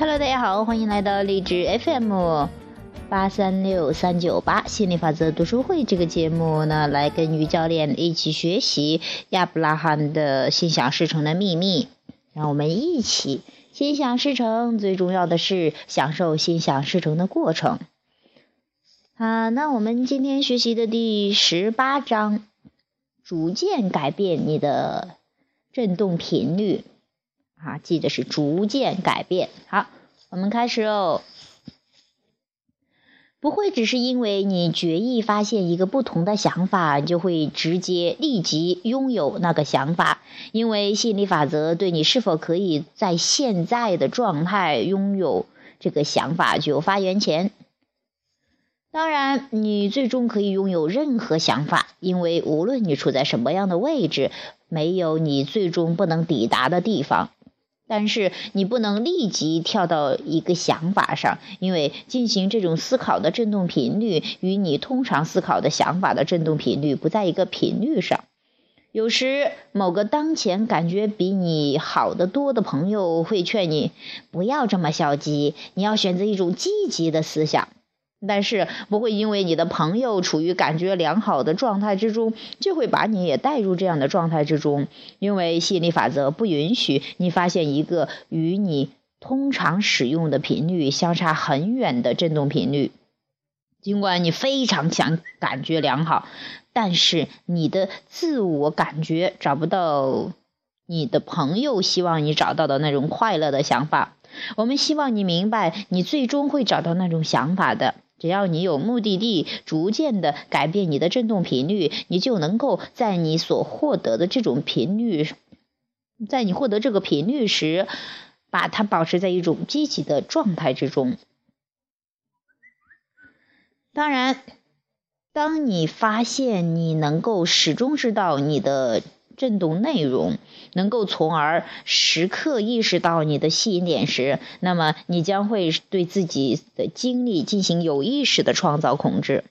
Hello，大家好，欢迎来到励志 FM 八三六三九八心理法则读书会这个节目呢，来跟于教练一起学习亚伯拉罕的心想事成的秘密，让我们一起心想事成。最重要的是享受心想事成的过程。啊，那我们今天学习的第十八章，逐渐改变你的振动频率。啊，记得是逐渐改变。好，我们开始哦。不会只是因为你决意发现一个不同的想法，就会直接立即拥有那个想法。因为吸引力法则对你是否可以在现在的状态拥有这个想法具有发言权。当然，你最终可以拥有任何想法，因为无论你处在什么样的位置，没有你最终不能抵达的地方。但是你不能立即跳到一个想法上，因为进行这种思考的振动频率与你通常思考的想法的振动频率不在一个频率上。有时，某个当前感觉比你好得多的朋友会劝你不要这么消极，你要选择一种积极的思想。但是不会因为你的朋友处于感觉良好的状态之中，就会把你也带入这样的状态之中。因为吸引力法则不允许你发现一个与你通常使用的频率相差很远的振动频率。尽管你非常想感觉良好，但是你的自我感觉找不到你的朋友希望你找到的那种快乐的想法。我们希望你明白，你最终会找到那种想法的。只要你有目的地，逐渐的改变你的振动频率，你就能够在你所获得的这种频率，在你获得这个频率时，把它保持在一种积极的状态之中。当然，当你发现你能够始终知道你的。振动内容能够从而时刻意识到你的吸引点时，那么你将会对自己的经历进行有意识的创造控制。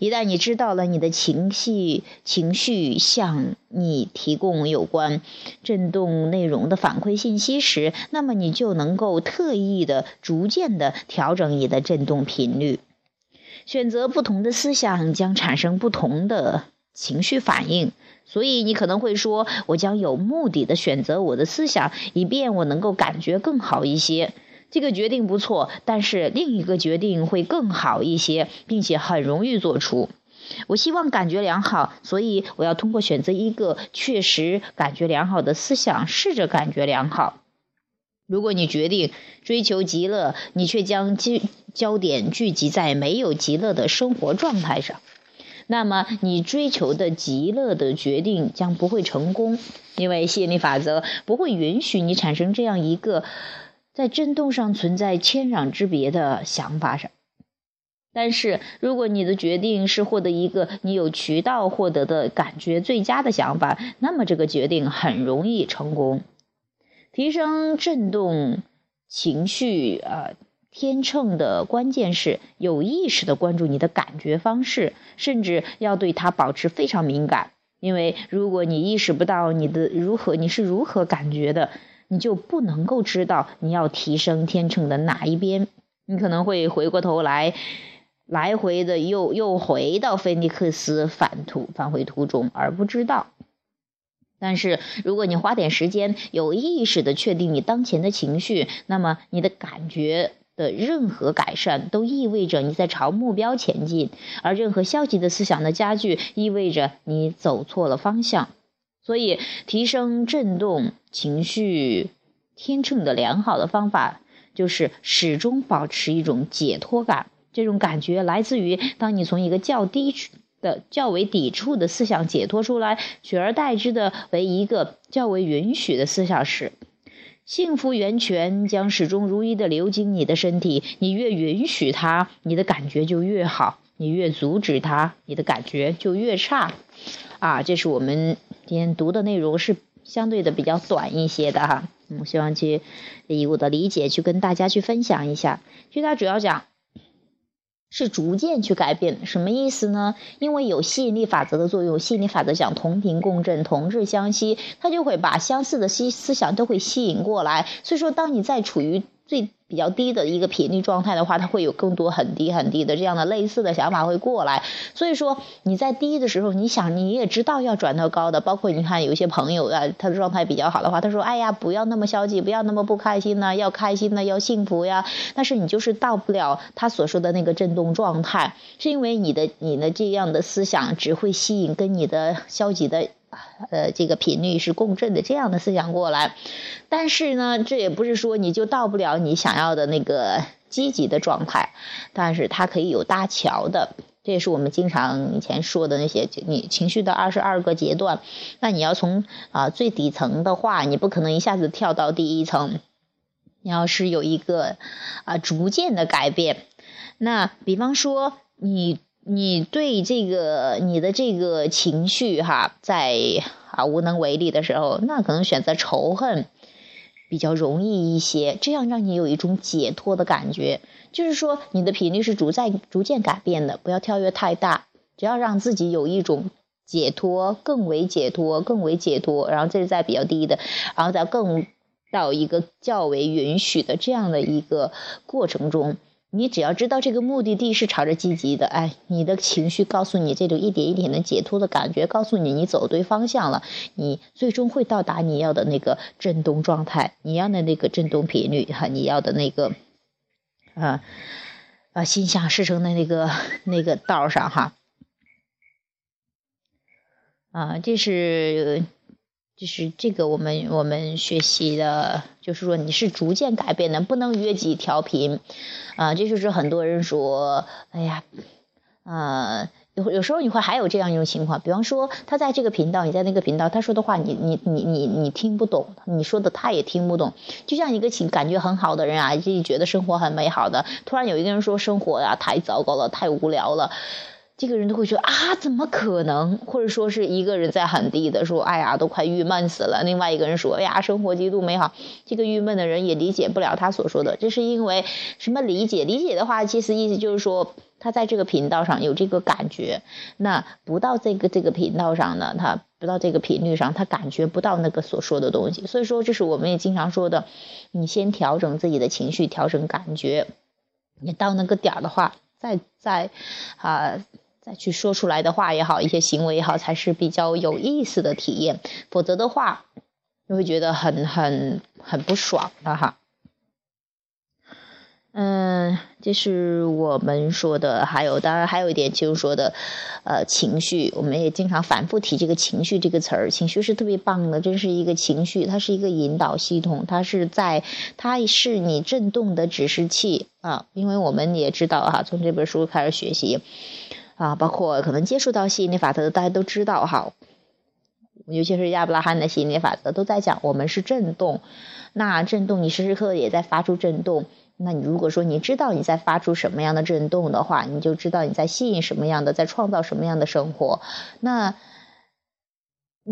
一旦你知道了你的情绪情绪向你提供有关振动内容的反馈信息时，那么你就能够特意的、逐渐的调整你的振动频率。选择不同的思想将产生不同的情绪反应。所以你可能会说，我将有目的的选择我的思想，以便我能够感觉更好一些。这个决定不错，但是另一个决定会更好一些，并且很容易做出。我希望感觉良好，所以我要通过选择一个确实感觉良好的思想，试着感觉良好。如果你决定追求极乐，你却将焦焦点聚集在没有极乐的生活状态上。那么，你追求的极乐的决定将不会成功，因为吸引力法则不会允许你产生这样一个在振动上存在千壤之别的想法上。但是，如果你的决定是获得一个你有渠道获得的感觉最佳的想法，那么这个决定很容易成功。提升振动情绪，呃。天秤的关键是有意识的关注你的感觉方式，甚至要对它保持非常敏感。因为如果你意识不到你的如何，你是如何感觉的，你就不能够知道你要提升天秤的哪一边。你可能会回过头来，来回的又又回到菲尼克斯返途返回途中，而不知道。但是如果你花点时间，有意识的确定你当前的情绪，那么你的感觉。的任何改善都意味着你在朝目标前进，而任何消极的思想的加剧意味着你走错了方向。所以，提升振动情绪天秤的良好的方法就是始终保持一种解脱感。这种感觉来自于当你从一个较低的、较为抵触的思想解脱出来，取而代之的为一个较为允许的思想时。幸福源泉将始终如一的流经你的身体，你越允许它，你的感觉就越好；你越阻止它，你的感觉就越差。啊，这是我们今天读的内容，是相对的比较短一些的哈。我希望去以我的理解去跟大家去分享一下。其实它主要讲。是逐渐去改变，什么意思呢？因为有吸引力法则的作用，吸引力法则讲同频共振、同质相吸，它就会把相似的思思想都会吸引过来。所以说，当你在处于最比较低的一个频率状态的话，它会有更多很低很低的这样的类似的想法会过来。所以说你在低的时候，你想你也知道要转到高的，包括你看有一些朋友啊，他的状态比较好的话，他说：“哎呀，不要那么消极，不要那么不开心呢，要开心呢，要幸福呀。”但是你就是到不了他所说的那个振动状态，是因为你的你的这样的思想只会吸引跟你的消极的。呃，这个频率是共振的，这样的思想过来，但是呢，这也不是说你就到不了你想要的那个积极的状态，但是它可以有搭桥的，这也是我们经常以前说的那些你情绪的二十二个阶段。那你要从啊最底层的话，你不可能一下子跳到第一层，你要是有一个啊逐渐的改变。那比方说你。你对这个你的这个情绪哈，在啊无能为力的时候，那可能选择仇恨比较容易一些，这样让你有一种解脱的感觉。就是说，你的频率是逐在逐渐改变的，不要跳跃太大，只要让自己有一种解脱，更为解脱，更为解脱，然后这是在比较低的，然后在更到一个较为允许的这样的一个过程中。你只要知道这个目的地是朝着积极的，哎，你的情绪告诉你这种一点一点的解脱的感觉，告诉你你走对方向了，你最终会到达你要的那个振动状态，你要的那个振动频率哈，你要的那个啊啊心想事成的那个那个道上哈，啊，这是。就是这个，我们我们学习的，就是说你是逐渐改变的，不能越级调频，啊，这就是很多人说，哎呀，呃，有有时候你会还有这样一种情况，比方说他在这个频道，你在那个频道，他说的话你你你你你听不懂，你说的他也听不懂，就像一个情感觉很好的人啊，自己觉得生活很美好的，突然有一个人说生活呀太糟糕了，太无聊了。这个人都会说啊，怎么可能？或者说是一个人在很低的说，哎呀，都快郁闷死了。另外一个人说，哎呀，生活极度美好。这个郁闷的人也理解不了他所说的，这是因为什么理解？理解的话，其实意思就是说，他在这个频道上有这个感觉，那不到这个这个频道上呢，他不到这个频率上，他感觉不到那个所说的东西。所以说，这是我们也经常说的，你先调整自己的情绪，调整感觉，你到那个点儿的话，再再啊。再去说出来的话也好，一些行为也好，才是比较有意思的体验。否则的话，你会觉得很很很不爽的哈。嗯，这是我们说的，还有当然还有一点就是说的，呃，情绪，我们也经常反复提这个情绪这个词儿。情绪是特别棒的，这是一个情绪，它是一个引导系统，它是在，它是你震动的指示器啊。因为我们也知道哈，从这本书开始学习。啊，包括可能接触到吸引力法则的，大家都知道哈，尤其是亚伯拉罕的吸引力法则都在讲，我们是震动，那震动你时时刻刻也在发出震动，那你如果说你知道你在发出什么样的震动的话，你就知道你在吸引什么样的，在创造什么样的生活，那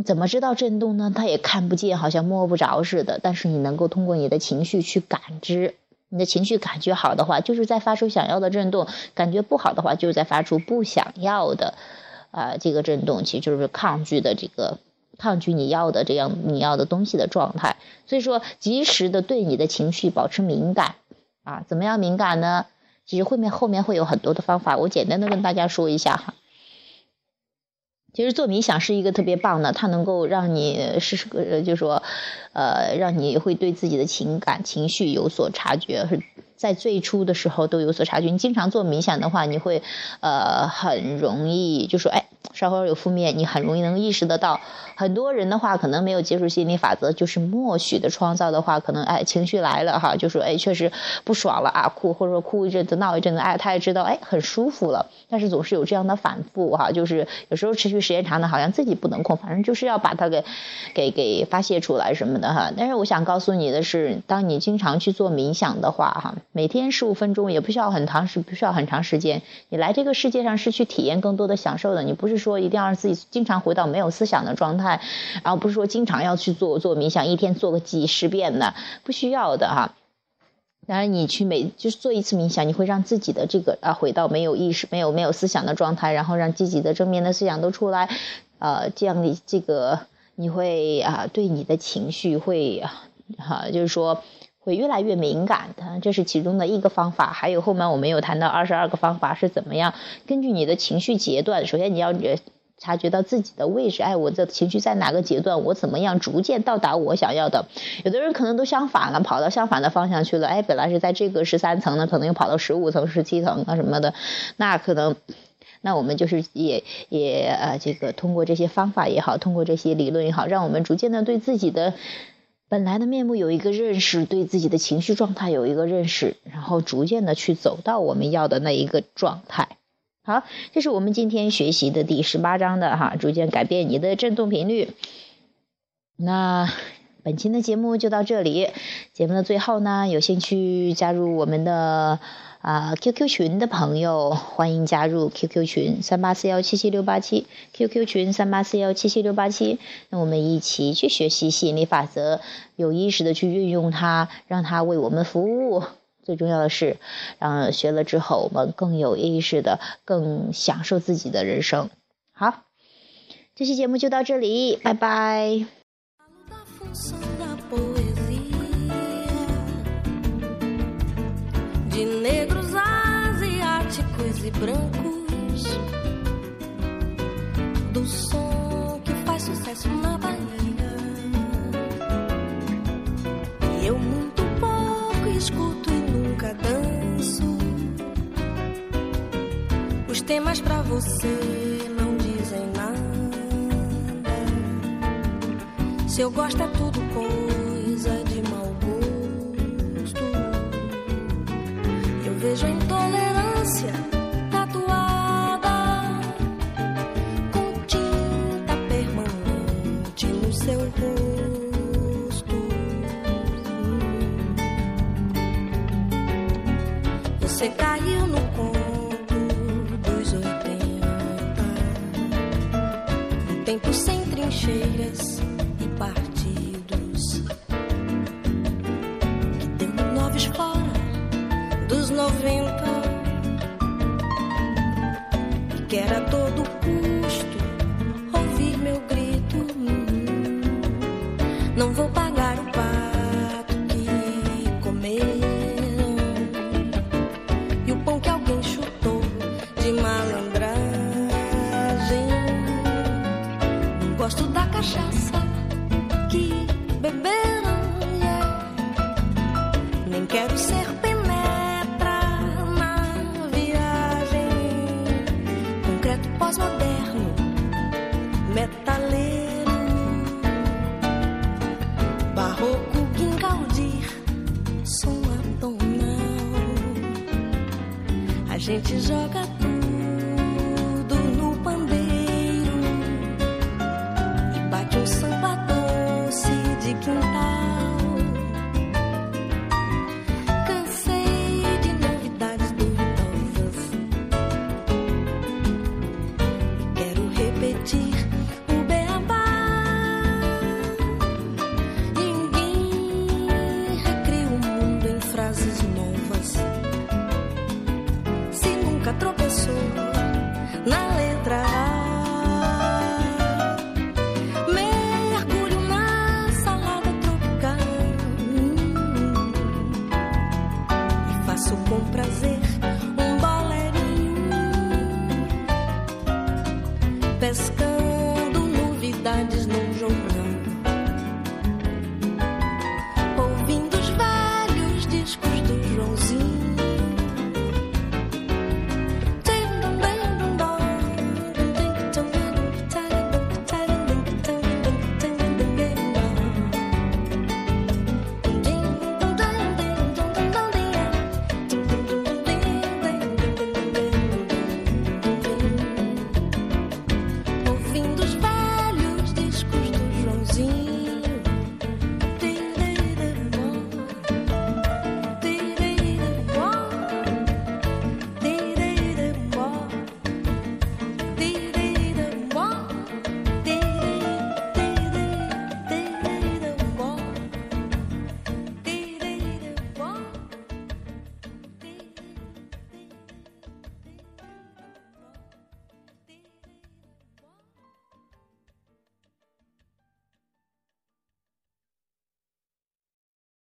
怎么知道震动呢？他也看不见，好像摸不着似的，但是你能够通过你的情绪去感知。你的情绪感觉好的话，就是在发出想要的震动；感觉不好的话，就是在发出不想要的，啊，这个震动，其实就是抗拒的这个抗拒你要的这样你要的东西的状态。所以说，及时的对你的情绪保持敏感，啊，怎么样敏感呢？其实后面后面会有很多的方法，我简单的跟大家说一下哈。其实做冥想是一个特别棒的，它能够让你是呃，就说，呃，让你会对自己的情感情绪有所察觉，在最初的时候都有所察觉。你经常做冥想的话，你会，呃，很容易就说，哎。稍微有负面，你很容易能意识得到。很多人的话，可能没有接触心理法则，就是默许的创造的话，可能哎情绪来了哈，就说哎确实不爽了啊，哭或者说哭一阵子闹一阵子，哎他也知道哎很舒服了。但是总是有这样的反复哈，就是有时候持续时间长的，好像自己不能控，反正就是要把它给给给发泄出来什么的哈。但是我想告诉你的是，当你经常去做冥想的话哈，每天十五分钟也不需要很长时，不需要很长时间。你来这个世界上是去体验更多的享受的，你不是。是说一定要让自己经常回到没有思想的状态，然后不是说经常要去做做冥想，一天做个几十遍的，不需要的哈。当然，你去每就是做一次冥想，你会让自己的这个啊回到没有意识、没有没有思想的状态，然后让积极的正面的思想都出来，呃，这样的这个你会啊对你的情绪会哈，就是说。会越来越敏感的，这是其中的一个方法。还有后面我们有谈到二十二个方法是怎么样根据你的情绪阶段，首先你要察觉到自己的位置，哎，我的情绪在哪个阶段，我怎么样逐渐到达我想要的。有的人可能都相反了，跑到相反的方向去了，哎，本来是在这个十三层呢，可能又跑到十五层、十七层啊什么的，那可能，那我们就是也也呃，这个通过这些方法也好，通过这些理论也好，让我们逐渐的对自己的。本来的面目有一个认识，对自己的情绪状态有一个认识，然后逐渐的去走到我们要的那一个状态。好，这是我们今天学习的第十八章的哈，逐渐改变你的振动频率。那本期的节目就到这里，节目的最后呢，有兴趣加入我们的。啊，QQ 群的朋友欢迎加入 QQ 群三八四幺七七六八七，QQ 群三八四幺七七六八七，那我们一起去学习吸引力法则，有意识的去运用它，让它为我们服务。最重要的是，让学了之后我们更有意识的、更享受自己的人生。好，这期节目就到这里，拜拜。E brancos do som que faz sucesso na Bahia. E eu muito pouco escuto e nunca danço. Os temas pra você Se eu gosto é tudo coisa de mau gosto. Eu vejo a intolerância Você caiu no conto dos oitenta. Um tempo sem trincheiras partidos que deu noves fora dos 90 e quer a todo custo ouvir meu grito. Não vou pagar o pato que comeram e o pão que alguém chutou de malandragem. Não gosto da cachaça. love.